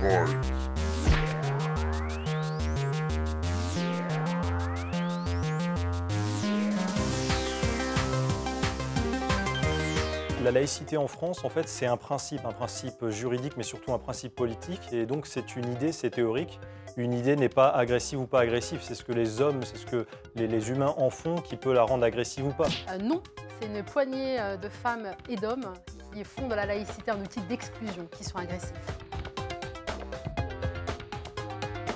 La laïcité en France, en fait, c'est un principe, un principe juridique, mais surtout un principe politique. Et donc, c'est une idée, c'est théorique. Une idée n'est pas agressive ou pas agressive. C'est ce que les hommes, c'est ce que les, les, humains en font qui peut la rendre agressive ou pas. Euh, non, c'est une poignée euh, de femmes et d'hommes qui font de la laïcité un outil d'exclusion, qui sont agressifs.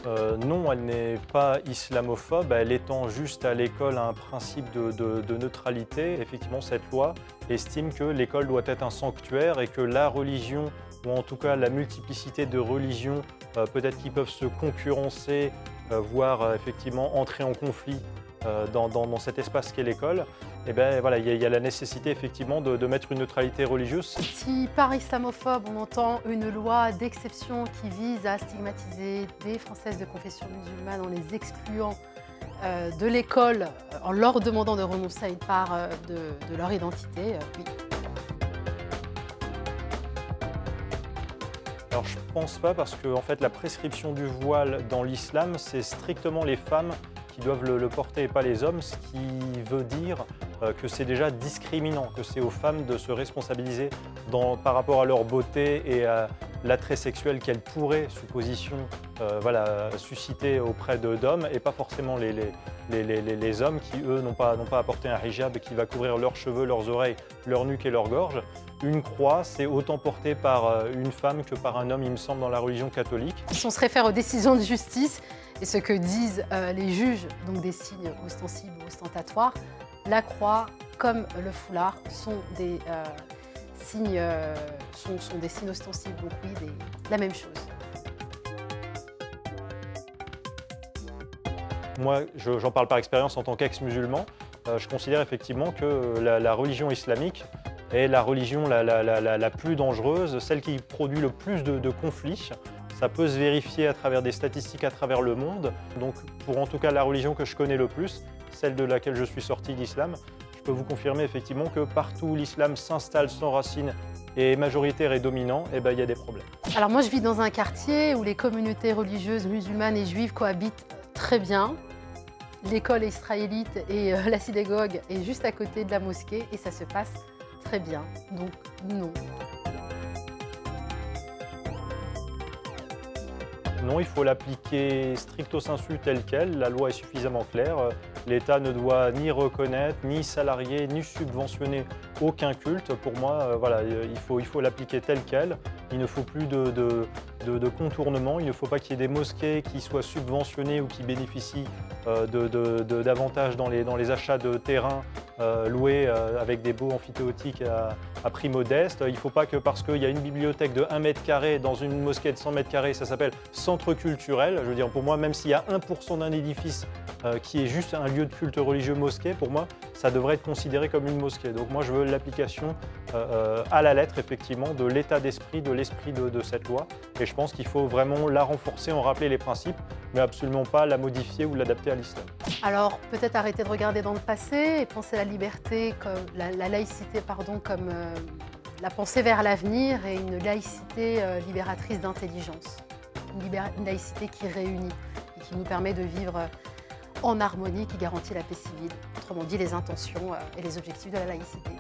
Euh, non, elle n'est pas islamophobe, elle étend juste à l'école un principe de, neutralité. Effectivement, cette loi estime que l'école doit être un sanctuaire et que la religion, ou en tout cas la multiplicité de religions, euh, peut-être qui peuvent se concurrencer, euh, voire effectivement entrer en conflit dans cet espace qu'est l'école, eh ben, voilà, il y, a la nécessité effectivement de, mettre une neutralité religieuse. Si par islamophobe on entend une loi d'exception qui vise à stigmatiser des Françaises de confession musulmane en les excluant euh, de l'école, euh, en leur demandant de renoncer à une part euh, de, leur identité, oui. Alors je pense pas parce que en fait la prescription du voile dans l'islam c'est strictement les femmes qui doivent le, porter et pas les hommes, ce qui veut dire euh, que c'est déjà discriminant, que c'est aux femmes de se responsabiliser par rapport à leur beauté et à l'attrait sexuel qu'elles pourraient, sous position, euh, voilà, susciter auprès d'hommes et pas forcément les, hommes qui, eux, n'ont pas, pas apporté un hijab qui va couvrir leurs cheveux, leurs oreilles, leur nuque et leur gorge. Une croix, c'est autant porté par euh, une femme que par un homme, il me semble, dans la religion catholique. Si on se réfère aux décisions de justice et ce que disent les juges, donc des signes ostensibles ou ostentatoires, la croix comme le foulard sont des, euh, signes, euh, sont, des signes ostensibles, donc oui, la même chose. Moi, j'en parle par expérience en tant qu'ex-musulman. Euh, je considère effectivement que la, religion islamique est la religion la, plus dangereuse, celle qui produit le plus de conflits. Ça peut se vérifier à travers des statistiques à travers le monde. Donc pour en tout cas la religion que je connais le plus, celle de laquelle je suis sorti d'islam, je peux vous confirmer effectivement que partout où l'islam s'installe, s'enracine et majoritaire et dominant, eh ben, il y a des problèmes. Alors moi je vis dans un quartier où les communautés religieuses musulmanes et juives cohabitent très bien. L'école israélite et euh, la synagogue est juste à côté de la mosquée et ça se passe très bien. Donc non. Non, il faut l'appliquer stricto sensu tel quel. La loi est suffisamment claire. L'État ne doit ni reconnaître, ni salarier, ni subventionner aucun culte. Pour moi, euh, voilà, il faut l'appliquer tel quel. Il ne faut plus de, de, contournement. Il ne faut pas qu'il y ait des mosquées qui soient subventionnées ou qui bénéficient euh, d'avantages dans les, achats de terrains euh, loués avec des baux amphithéotiques à, prix modeste. Il ne faut pas que parce qu'il y a une bibliothèque de 1 mètre carré dans une mosquée de 100 mètres carrés, ça s'appelle centre culturel. Je veux dire, pour moi, même s'il y a 1% d'un édifice qui est juste un lieu de culte religieux mosquée, pour moi, ça devrait être considéré comme une mosquée. Donc moi, je veux l'application à la lettre, effectivement, de l'état d'esprit, de l'esprit de, cette loi. Et je pense qu'il faut vraiment la renforcer, en rappeler les principes, mais absolument pas la modifier ou l'adapter à l'islam. Alors peut-être arrêter de regarder dans le passé et penser la liberté, la, laïcité pardon, comme euh, la pensée vers l'avenir et une laïcité euh, libératrice d'intelligence. Une, laïcité qui réunit et qui nous permet de vivre euh, en harmonie, qui garantit la paix civile. Autrement dit, les intentions et les objectifs de la laïcité.